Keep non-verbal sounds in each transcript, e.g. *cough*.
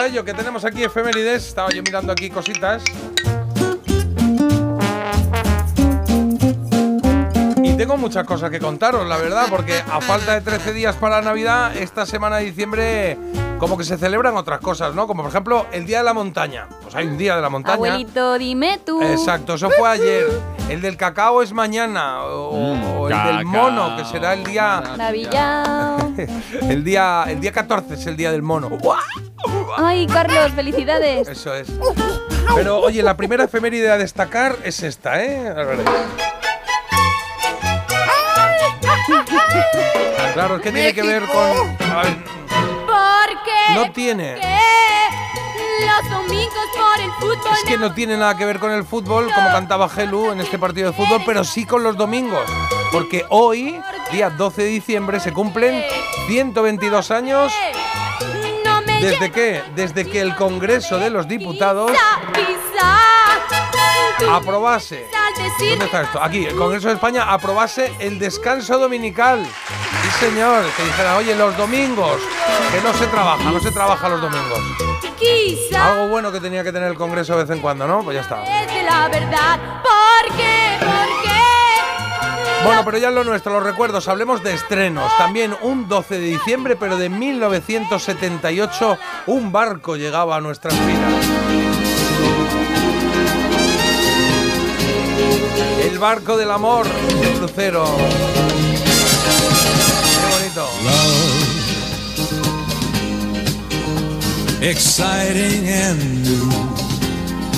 a ello, que tenemos aquí efemérides. Estaba yo mirando aquí cositas. Y tengo muchas cosas que contaros, la verdad, porque a falta de 13 días para Navidad, esta semana de diciembre como que se celebran otras cosas, ¿no? Como por ejemplo el Día de la Montaña. Pues hay un Día de la Montaña. Abuelito, dime tú. Exacto, eso fue ayer. El del cacao es mañana. O, Mm, o el del mono, que será el día. Navillao. *laughs* El día, el día 14 es el día del mono. Ay, Carlos, felicidades. Eso es. Pero oye, la primera efeméride a destacar es esta, ¿eh? A ver. Claro, es que tiene que ver con. a ver, Porque no tiene. los domingos por el fútbol. Es que no tiene nada que ver con el fútbol, como cantaba Gelu en este partido de fútbol, pero sí con los domingos. Porque hoy, día 12 de diciembre, se cumplen 122 años. ¿Desde qué? Desde que el Congreso de los Diputados aprobase. ¿Dónde está esto? Aquí, el Congreso de España aprobase el descanso dominical. Sí, señor, que dijera, oye, los domingos, que no se trabaja, no se trabaja los domingos. Algo bueno que tenía que tener el Congreso de vez en cuando, ¿no? Pues ya está. es de la verdad. Porque. Bueno, pero ya lo nuestro, los recuerdos, hablemos de estrenos. También un 12 de diciembre, pero de 1978, un barco llegaba a nuestras vidas. El barco del amor, el crucero. Qué bonito. exciting and new.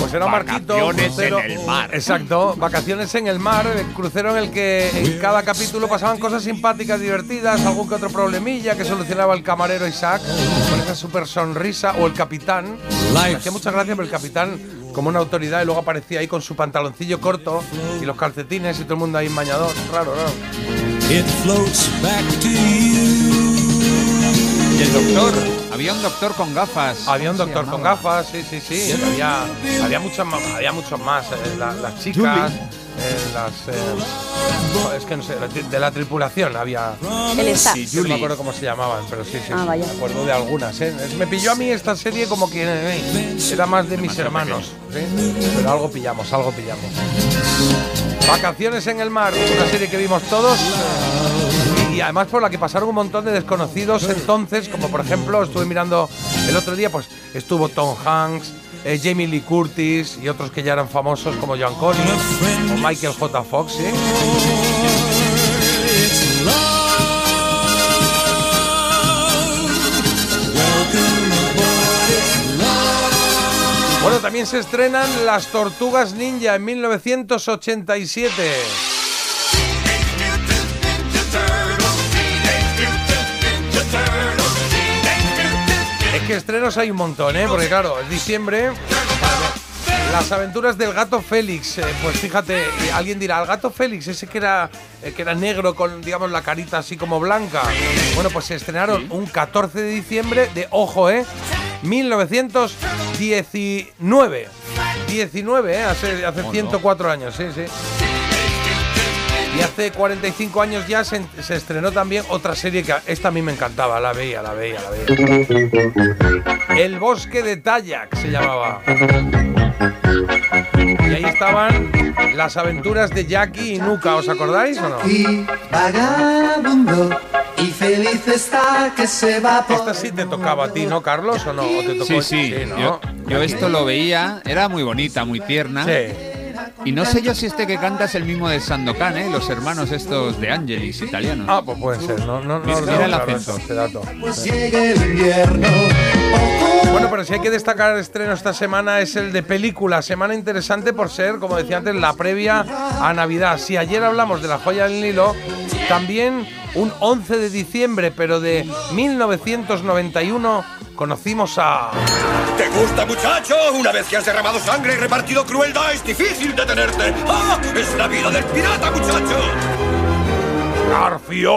Pues era un barquito. Vacaciones crucero. en el mar. Exacto, vacaciones en el mar, el crucero en el que en cada capítulo pasaban cosas simpáticas, divertidas, algún que otro problemilla que solucionaba el camarero Isaac con esa super sonrisa, o el capitán. Me hacía mucha gracia, pero el capitán como una autoridad y luego aparecía ahí con su pantaloncillo corto y los calcetines y todo el mundo ahí en bañador. Raro, raro. It floats back to you. Y el doctor. Había un doctor con gafas. Había un ¿Cómo se doctor con gafas, sí, sí, sí. Había, había, muchos, más- había muchos más. eh, la- las chicas, eh, las. eh, es que no sé, de la tripulación había. El staff. Sí, No me acuerdo cómo se llamaban, pero sí, sí. Ah, vaya. Me acuerdo de algunas, ¿eh? Me pilló a mí esta serie como que eh, era más de mis hermanos. ¿sí? Pero algo pillamos, algo pillamos. Vacaciones en el mar, una serie que vimos todos. Eh, Y además por la que pasaron un montón de desconocidos entonces, como por ejemplo, estuve mirando el otro día, pues estuvo Tom Hanks, eh, Jamie Lee Curtis y otros que ya eran famosos como John Collins o Michael J. Fox, love. Bueno, también se estrenan Las Tortugas Ninja en 1987. Que estrenos hay un montón, ¿eh? Porque claro, es diciembre. Las aventuras del gato Félix. eh, pues fíjate, eh, alguien dirá, el gato Félix, ese que era, eh, que era negro con, digamos, la carita así como blanca. Bueno, pues se estrenaron un 14 de diciembre de, ojo, ¿eh? 1919. 19, ¿eh? Hace, hace 104 años, sí, sí. Y hace 45 años ya se, se estrenó también otra serie que esta a mí me encantaba, la veía, la veía, la veía. El bosque de Tayak se llamaba. Y ahí estaban las aventuras de Jackie y Nuka, ¿os acordáis o no? Y vagabundo y feliz está que se va por Esta sí te tocaba a ti, ¿no, Carlos? ¿O no? ¿O te tocó? Sí, sí. ¿no? Yo, yo esto lo veía, era muy bonita, muy tierna. Sí. Y no sé yo si este que canta es el mismo de Sandokan, ¿eh? Los hermanos estos de Angelis, italianos. Ah, pues puede ser, no, no, no, Mira, no, mira el acento. este dato. pues Bueno, pero si hay que destacar el estreno esta semana es el de película. Semana interesante por ser, como decía antes, la previa a Navidad. Si ayer hablamos de la joya del Nilo, también un 11 de diciembre, pero de 1991, conocimos a... ¿Te gusta, muchacho? Una vez que has derramado sangre y repartido crueldad, es difícil detenerte. ¡Ah! ¡Es la vida del pirata, muchacho! Garfio.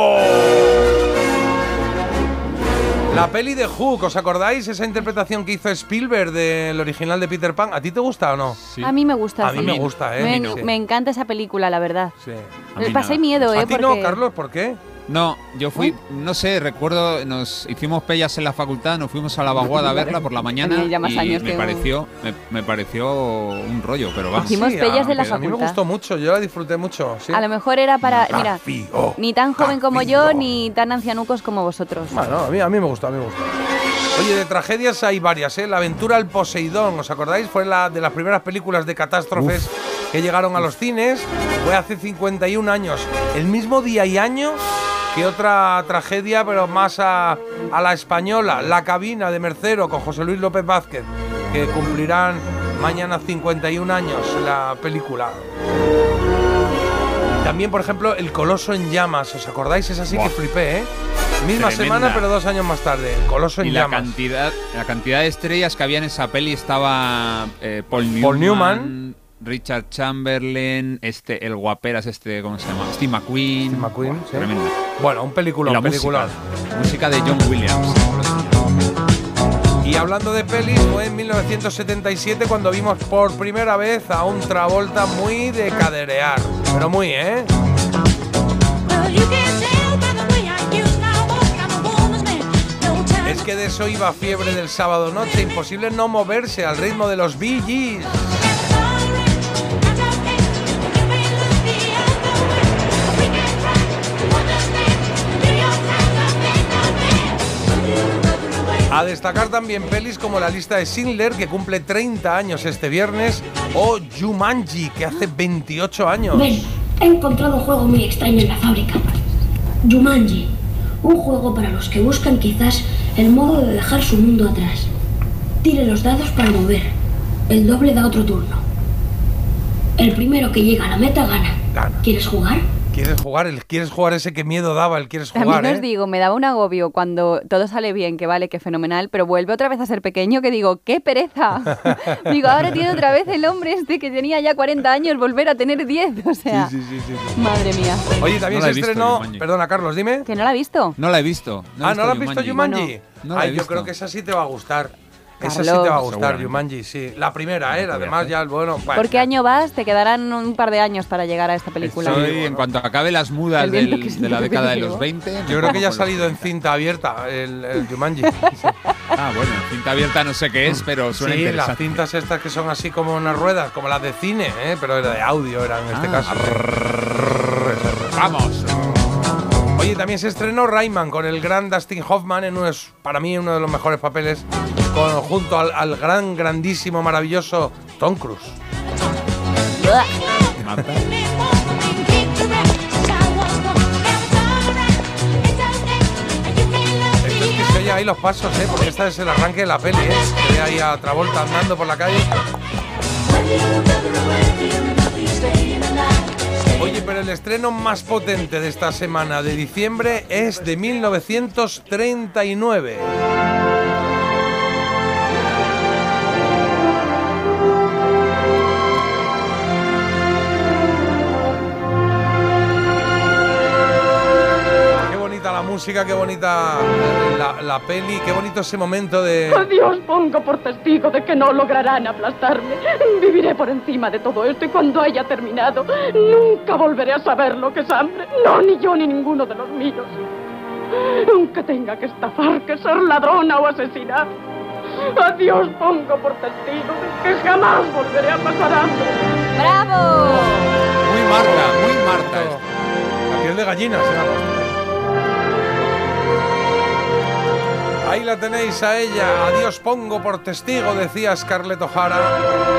La peli de Hook, ¿os acordáis? Esa interpretación que hizo Spielberg del original de Peter Pan. ¿A ti te gusta o no? Sí. A mí me gusta. A mí sí. me gusta, ¿eh? Me, no. encanta esa película, la verdad. Sí. A mí pasé nada. miedo, ¿eh? ¿A ti porque... no, Carlos? ¿Por qué? No, yo fui, no sé, recuerdo, nos hicimos pellas en la facultad, nos fuimos a la vaguada a verla por la mañana Tenía ya más y años me pareció, me, me pareció un rollo, pero vamos. Hicimos pellas de la a mí me facultad. gustó mucho, yo la disfruté mucho. sí. A lo mejor era para. Mira, ni tan joven como yo, ni tan ancianucos como vosotros. Bueno, a mí, a mí me gustó, a mí me gustó. Oye, de tragedias hay varias, ¿eh? La aventura al Poseidón, ¿os acordáis? Fue la de las primeras películas de catástrofes que llegaron a los cines. Fue hace 51 años. El mismo día y año que otra tragedia, pero más a, a la española, La cabina de Mercero con José Luis López Vázquez, que cumplirán mañana 51 años la película. También, por ejemplo, El Coloso en Llamas, ¿os acordáis? Es así que flipé, ¿eh? Misma Tremenda. semana, pero dos años más tarde. El Coloso en Y la Llamas. cantidad, la cantidad de estrellas que había en esa peli estaba eh, Paul Newman, Paul Newman. Richard Chamberlain, este, el guaperas, este, ¿cómo se llama? Steve McQueen. Steve McQueen, sí. Tremenda. Bueno, un Y peliculón, la peliculón. música, música de John Williams. Y hablando de pelis, fue en 1977 cuando vimos por primera vez a un Travolta muy de caderear. Pero muy, ¿eh? Es que de eso iba fiebre del sábado noche, imposible no moverse al ritmo de los Bee Gees. A destacar también pelis como la lista de Schindler, que cumple 30 años este viernes, o Jumanji, que hace 28 años. Ven, he encontrado un juego muy extraño en la fábrica. Jumanji, un juego para los que buscan quizás el modo de dejar su mundo atrás. Tire los dados para mover. El doble da otro turno. El primero que llega a la meta gana. Gana. ¿Quieres jugar? ¿Quieres jugar? El, ¿Quieres jugar ese que miedo daba? El quieres También jugar, os ¿eh? digo, me daba un agobio cuando todo sale bien, que vale, que fenomenal, pero vuelve otra vez a ser pequeño, que digo, ¡qué pereza! *laughs* digo, ahora tiene otra vez el hombre este que tenía ya 40 años volver a tener 10, o sea, Sí, sí, sí, sí. madre mía. Oye, también No se he visto, estrenó... Perdona, Carlos, dime. ¿Que no la ha visto? No la he visto. he ah, ¿no la has visto Jumanji? Bueno. No la he Ay, yo creo que esa sí te va a gustar. Esa sí te va a gustar. Jumanji, sí. La primera, ¿eh? Además, ya, bueno... ¿Por bueno, qué año vas? Te quedarán un par de años para llegar a esta película. Bueno. en cuanto acabe las mudas del- de la década de los 20. me Yo creo que ya ha salido en cinta abierta el, el Jumanji. *laughs* Ah, bueno, cinta abierta no sé qué es, pero suena sí, las cintas estas que son así como unas ruedas, como las de cine, ¿eh? pero era de audio, era en este Ah, caso. Vamos. Oye, también se estrenó Rayman con el gran Dustin Hoffman en uno es, para mí uno de los mejores papeles, con, junto al, al gran, grandísimo, maravilloso Tom Cruise. Ahí los pasos, ¿eh? porque este es el arranque de la peli. ¿eh? Se ve ahí a Travolta andando por la calle. Oye, pero el estreno más potente de esta semana de diciembre es de 1939. Música, qué bonita la, la peli, qué bonito ese momento de... Dios pongo por testigo de que no lograrán aplastarme. Viviré por encima de todo esto y cuando haya terminado, nunca volveré a saber lo que es hambre. No, ni yo ni ninguno de los míos. Aunque tenga que estafar, que ser ladrona o asesinar. A Dios pongo por testigo de que jamás volveré a pasar hambre. ¡Bravo! Muy Marta, muy Marta. esto. La piel de gallina se Ahí la tenéis a ella, a Dios pongo por testigo, decía Scarlett O'Hara,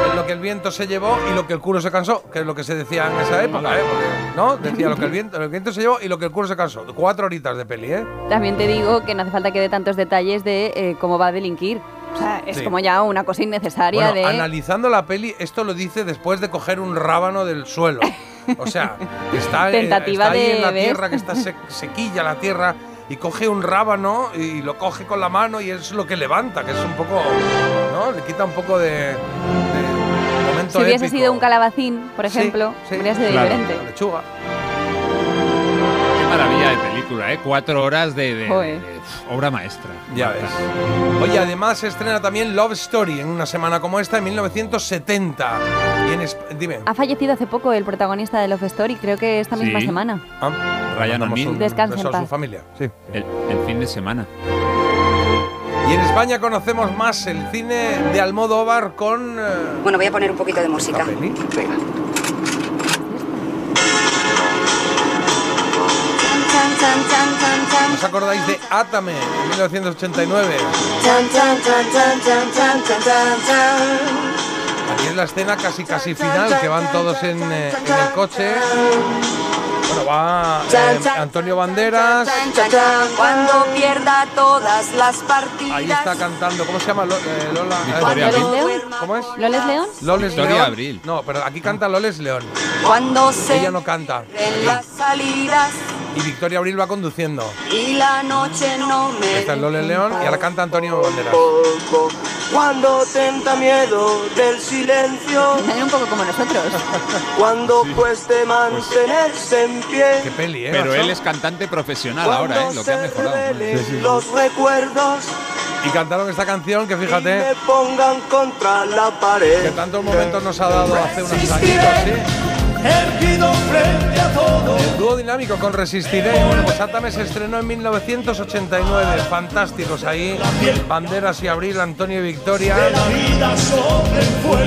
en lo que el viento se llevó y lo que el culo se cansó, que es lo que se decía en esa época, ¿eh? Porque, ¿no? Decía lo que el viento, el se llevó y lo que el culo se cansó. Cuatro horitas de peli, ¿eh? También te digo que no hace falta que dé tantos detalles de eh, cómo va a delinquir. O sea, es Sí. como ya una cosa innecesaria Bueno, de... analizando la peli, esto lo dice después de coger un rábano del suelo. O sea, está, *laughs* Tentativa está ahí de- en la ¿ves? tierra, que está sequilla la tierra, y coge un rábano y lo coge con la mano y es lo que levanta, que es un poco, ¿no? Le quita un poco de, de momento Si hubiese épico. sido un calabacín, por Sí, ejemplo, sí, hubiera sido claro. diferente. La lechuga. Qué maravilla de película. Película, ¿eh? Cuatro horas de, de- de- obra maestra. Ya ves. Oye, además se estrena también Love Story en una semana como esta, en 1970. Y en Dime. Ha fallecido hace poco el protagonista de Love Story, creo que esta misma Sí. semana. Ah, Ryan Descansa en a su paz. familia. Sí. El, el fin de semana. Y en España conocemos más el cine de Almodóvar con... eh, Bueno, voy a poner un poquito de música. la ¿Os acordáis de Atame, 1989? Aquí es la escena casi casi final, que van todos eh, en el coche. Bueno, va eh, Antonio Banderas. Cuando pierda todas las partidas. Ahí está cantando. ¿Cómo se llama Lo- eh, Lola? eh, Victoria ¿Loles Abril. León? ¿Cómo es? ¿Loles León? Loles Victoria León. Abril. No, pero aquí canta Loles León. Cuando se Ella no canta. en las salidas Y Victoria Abril va conduciendo. y la noche no me. Está el Loles León y ahora canta Antonio Banderas. Cuando tenta miedo del silencio, Salen un poco como nosotros. cuando cueste mantenerse en pie, Qué peli, ¿eh? Pero él es cantante profesional ahora, ¿eh? Lo que ha mejorado. revelen los recuerdos Y cantaron esta canción que y fíjate me pongan contra la que pared. tantos momentos nos ha dado hace unos añitos, ¿sí? Erguido frente a todo. El dúo dinámico con Resistiré. Pues Átame se estrenó en 1989. Fantásticos ahí. Banderas y Abril, Antonio y Victoria.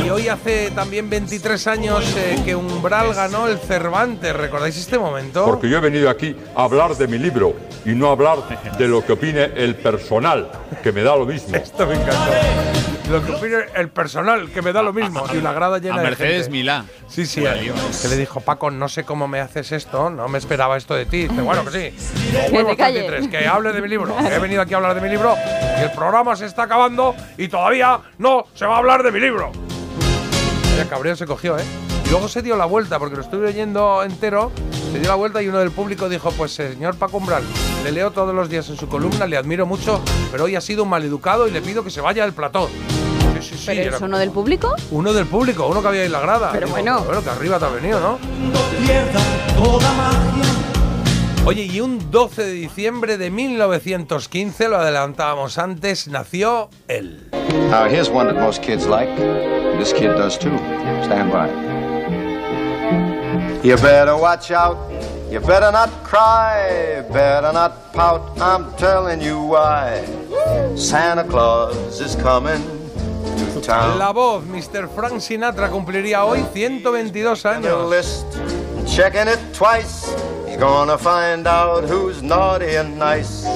Y hoy hace también 23 años eh, que Umbral ganó el Cervantes. ¿Recordáis este momento? Porque yo he venido aquí a hablar de mi libro y no a hablar de lo que opine el personal, que me da lo mismo. *laughs* Esto me encantó. Lo que opine el personal, que me da lo mismo. Y una grada llena A de Mercedes gente. Milá. Sí, sí, La que le dijo, Paco, no sé cómo me haces esto, no me esperaba esto de ti. Dice, bueno, que sí. Los Que huevos te calles. 33, que hable de mi libro. que he venido aquí a hablar de mi libro y el programa se está acabando y todavía no se va a hablar de mi libro. El cabreo se cogió, ¿eh? Y luego se dio la vuelta, porque lo estuve oyendo entero, se dio la vuelta y uno del público dijo, pues señor Paco Umbral, le leo todos los días en su columna, le admiro mucho, pero hoy ha sido un maleducado y le pido que se vaya del plató. Sí, sí, sí. ¿Pero era es uno del público? uno del público, uno que había en la grada. Pero Digo, bueno. Bueno, que arriba te ha venido, ¿no? Oye, y un 12 de diciembre de 1915, lo adelantábamos antes, nació él. Now, here's one that most kids like. This kid does too. Stand by. You better watch out. You better not cry. Better not pout. I'm telling you why. Santa Claus is coming to town. La voz, Mr. Frank Sinatra, cumpliría hoy 122 the años. list, checking it twice. He's gonna find out who's naughty and nice.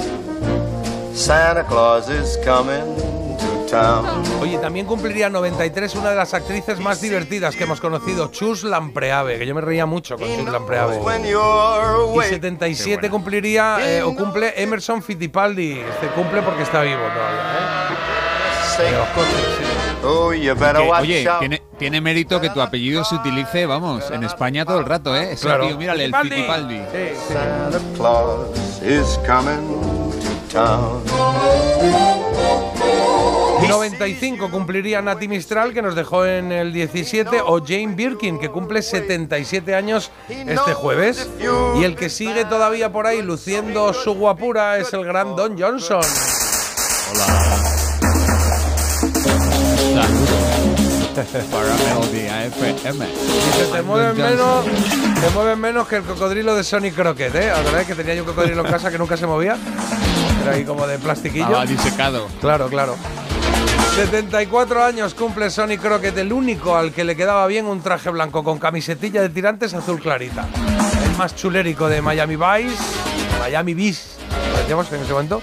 Santa Claus is coming to town. Oye, también cumpliría 93 una de las actrices más divertidas que hemos conocido, Chus Lampreave, que yo me reía mucho con Chus Lampreave. Y awake. 77 cumpliría eh, o cumple Emerson Fittipaldi. Este cumple porque está vivo todavía, ¿eh? Oye, tiene, tiene mérito que tu apellido se utilice, vamos, en España todo el rato, ¿eh? Ese Claro. tío, mírale, el Fittipaldi. Sí, sí. Santa Claus is coming to town. Y 95 cumpliría Nati Mistral, que nos dejó en el 17, o Jane Birkin, que cumple 77 años este jueves. Y el que sigue todavía por ahí luciendo su guapura es el gran Don Johnson. Para Melody AFM. Dice, te mueven menos, te mueven menos que el cocodrilo de Sonny Crockett, ¿eh? Verdad es que tenía yo un cocodrilo en casa que nunca se movía. Era ahí como de plastiquillo. Estaba disecado. Claro, claro. 74 años cumple Sonny Crockett, el único al que le quedaba bien un traje blanco con camisetilla de tirantes azul clarita. El más chulérico de Miami Vice, Miami Vice, lo decíamos en ese momento.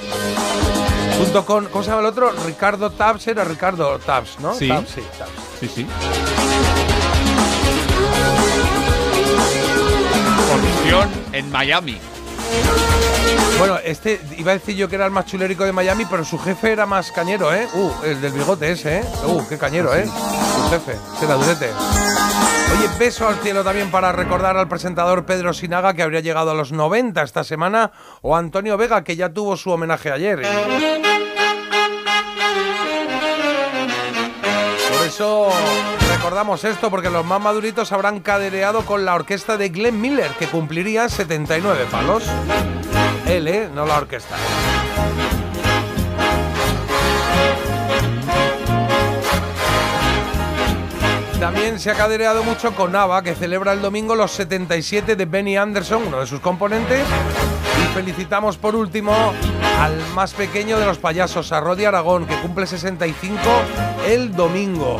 Junto con, ¿cómo se llama el otro? Ricardo Tabs, era Ricardo Tabs, ¿no? Sí. Tabs, sí, Tabs. Sí, sí. Corrupción en Miami. Bueno, este iba a decir yo que era el más chulérico de Miami, pero su jefe era más cañero, ¿eh? Uh, el del bigote ese, ¿eh? Uh, qué cañero, ¿eh? Su jefe, ese era durete. Oye, beso al cielo también para recordar al presentador Pedro Sinaga, que habría llegado a los 90 esta semana, o a Antonio Vega, que ya tuvo su homenaje ayer. Recordamos esto, porque los más maduritos habrán cadereado con la orquesta de Glenn Miller, que cumpliría 79 palos. Él, ¿eh? No la orquesta. También se ha cadereado mucho con Ava, que celebra el domingo los 77 de Benny Anderson, uno de sus componentes. Y felicitamos por último al más pequeño de los payasos, a Rodi Aragón, que cumple 65 el domingo.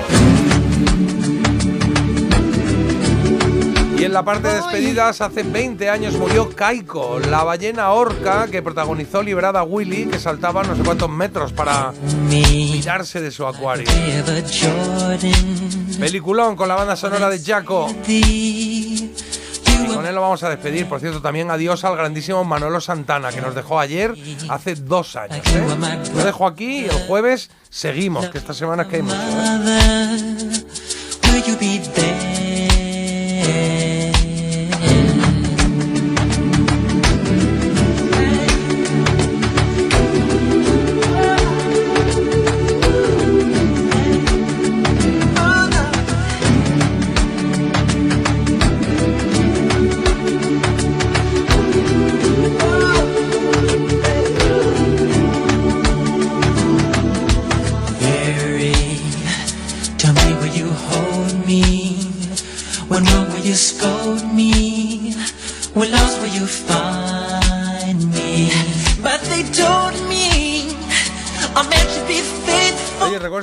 Y en la parte de despedidas, hace 20 años murió Kaiko, la ballena orca que protagonizó Liberada Willy, que saltaba no sé cuántos metros para mirarse de su acuario. Peliculón con la banda sonora de Jaco. Y con él lo vamos a despedir. Por cierto, también adiós al grandísimo Manolo Santana, que nos dejó ayer, hace dos años. ¿eh? Lo dejo aquí y el jueves seguimos, que esta semana es que hay mucho. ¿eh?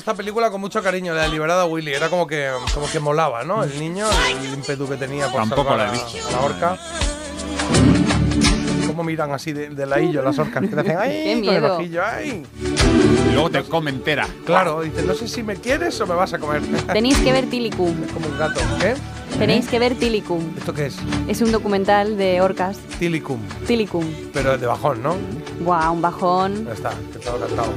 Esta película con mucho cariño, la de Liberada Willy. Era como que, como que molaba, ¿no? El niño, el ímpetu que tenía por Tampoco salvar la he visto. a la orca. ¿Cómo miran así de, de ladillo las orcas? Que le hacen ¡ay! Qué con el miedo. ojillo, ¡ay! Y luego te come entera. Claro, dice, no sé si me quieres o me vas a comer. *laughs* Tenéis que ver Tilicum. Es como un gato. ¿Qué? Tenéis que ver Tilicum. ¿Esto qué es? Es un documental de orcas. Tilicum. Tilicum. Pero de bajón, ¿no? Guau, un bajón. Ya está, que todo cantado.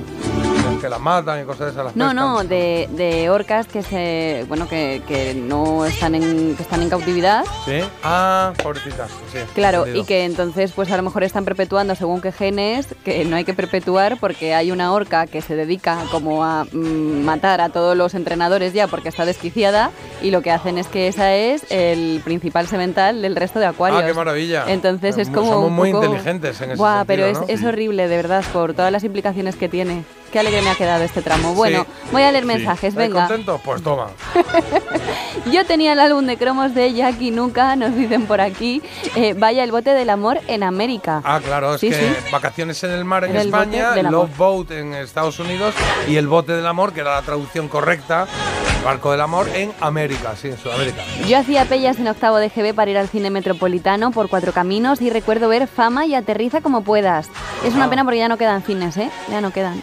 Que las matan y cosas de esas. las No, pescan. no, de, de orcas que se, bueno, que, que no están en, que están en cautividad. ¿Sí? Ah, pobrecitas. Sí, Claro, entendido. y que entonces pues a lo mejor están perpetuando según qué genes, que no hay que perpetuar porque hay una orca que se dedica como a mm, matar a todos los entrenadores ya porque está desquiciada y lo que hacen es que esa es el principal semental del resto de acuarios. Ah, qué maravilla. Entonces es Mu- como Somos un muy inteligentes en ese Buah, sentido, pero ¿no? es, es horrible, de verdad, por todas las implicaciones que tiene. Qué alegre me ha quedado este tramo. Bueno, voy a leer mensajes, ¿Estáis venga. contentos? Pues toma. *laughs* Yo tenía el álbum de cromos de Jackie Nuca, nos dicen por aquí. Eh, vaya el bote del amor en América. Ah, claro, es Sí, que sí. vacaciones en el mar en España. Love Boat en Estados Unidos y el bote del amor, que era la traducción correcta, el barco del amor en América, sí, en Sudamérica. Yo hacía pellas en octavo de GB para ir al cine metropolitano por cuatro caminos y recuerdo ver Fama y Aterriza como puedas. Es una Ah. pena porque ya no quedan cines, ¿eh? Ya no quedan.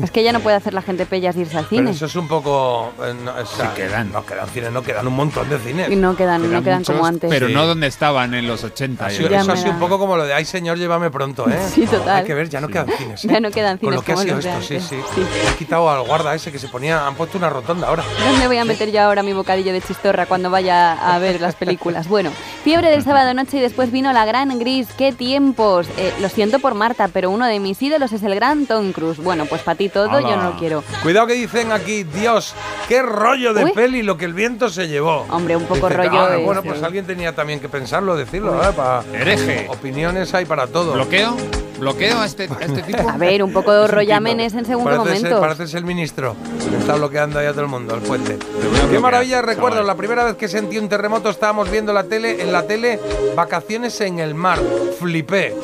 *laughs* Es que ya no puede hacer la gente pellas de irse al Pero cine. eso es un poco... eh, no, o sea, quedan. No quedan cines, no quedan un montón de cines. Y no quedan, no quedan como antes. Pero Sí. no donde estaban en los 80. Ha sido- eso ha sido un poco como lo de, ay señor, llévame pronto, ¿eh? Sí, total. Hay que ver, ya no quedan cines. ¿eh? Ya no quedan Con lo cines que ha sido esto, sí, sí. Sí. Han quitado al guarda ese que se ponía, han puesto una rotonda ahora. ¿Dónde voy a meter yo ahora mi bocadillo de chistorra cuando vaya a ver las películas? Bueno, fiebre del sábado noche y después vino la gran gris. ¡Qué tiempos! Eh, lo siento por Marta, pero uno de mis ídolos es el gran Tom Cruise. Bueno, pues para todo, yo no lo quiero. Cuidado que dicen aquí, Dios, qué rollo de Uy. peli lo que el viento se llevó. Hombre, un poco Dice, rollo ah, bueno, pues alguien tenía también que pensarlo, decirlo, ¿eh? Para Hereje. opiniones hay para todo. ¿Bloqueo? ¿Bloqueo a este, a este tipo? *laughs* A ver, un poco de rollamenes en según qué Parece ser, parece ser el ministro. que Está bloqueando ahí a todo el mundo, el puente. Qué bloquear, maravilla, recuerdo, chaval. la primera vez que sentí un terremoto estábamos viendo la tele, en la tele vacaciones en el mar. Flipé.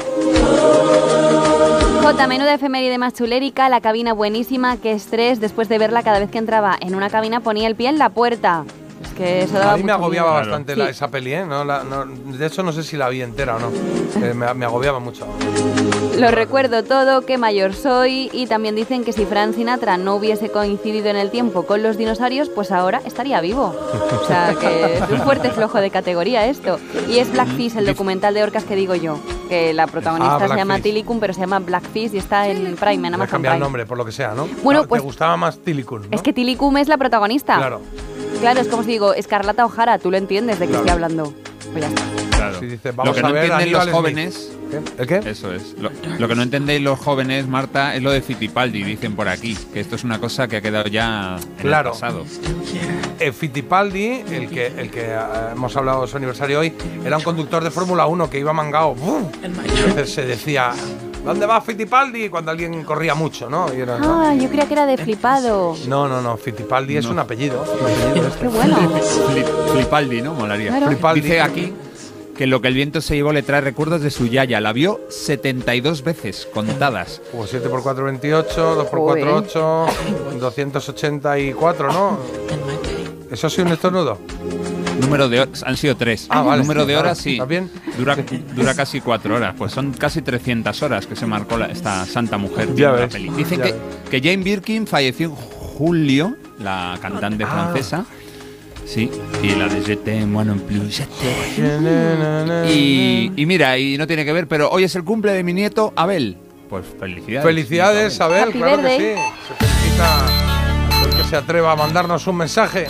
J, menuda efeméride más chulérica, la cabina buenísima, qué estrés después de verla cada vez que entraba en una cabina ponía el pie en la puerta. Es que eso daba A mí me mucho agobiaba miedo. bastante Sí. la- esa peli, ¿eh? No, la- no- de hecho, no sé si la vi entera o no. Eh, me, me agobiaba mucho. Lo recuerdo todo, qué mayor soy y también dicen que si Frank Sinatra no hubiese coincidido en el tiempo con los dinosaurios, pues ahora estaría vivo. O sea, que es un fuerte flojo de categoría esto. Y es Blackfish, el documental de orcas que digo yo, que la protagonista Ah, se llama Blackfish. Tilicum, pero se llama Blackfish y está en Prime, en Me Amazon cambiar el nombre, por lo que sea, ¿no? Bueno, Ah, pues- Te gustaba más Tilicum, ¿no? Es que Tilicum es la protagonista. Claro. Claro, es como os digo, Escarlata O'Hara, tú lo entiendes de qué Claro. estoy hablando. Pues ya está. Claro. Si dice, lo vamos que a no ver entienden los jóvenes. ¿El qué? Eso es. Lo, lo que no entendéis los jóvenes, Marta, es lo de Fittipaldi, dicen por aquí. Que esto es una cosa que ha quedado ya en Claro. el pasado. Eh, Fittipaldi, el que, el que eh, hemos hablado de su aniversario hoy, era un conductor de Fórmula 1 que iba mangado. veces se decía, ¿dónde va Fittipaldi? Cuando alguien corría mucho, ¿no? Y era, ¿no? Ah, yo creía que era de flipado. No, no, no, Fittipaldi es un apellido. un apellido este. Qué bueno. Flip- Flipaldi, ¿no? Molaría. Claro. Flipaldi. Dice aquí que lo que el viento se llevó le trae recuerdos de su yaya. La vio 72 veces contadas. Pues 7 por 4, 28, 2 por 4, 8, 284, ¿no? *laughs* ¿Eso sí un estornudo? Número de horas, han sido tres. Ah, vale. Número de horas, sí. ¿está bien? Dura, dura casi cuatro horas. Pues son casi 300 horas que se marcó la- esta santa mujer Ya viendo la ves, peli. Dicen ya que, ves. que Jane Birkin falleció en julio, la cantante Ah. francesa. Sí, y la de Je t'aime, moi non plus. Y, y mira, y no tiene que ver, pero hoy es el cumple de mi nieto Abel. Pues felicidades. Felicidades, Abel, Happy claro que sí. Se felicita a aquel que se atreva a mandarnos un mensaje.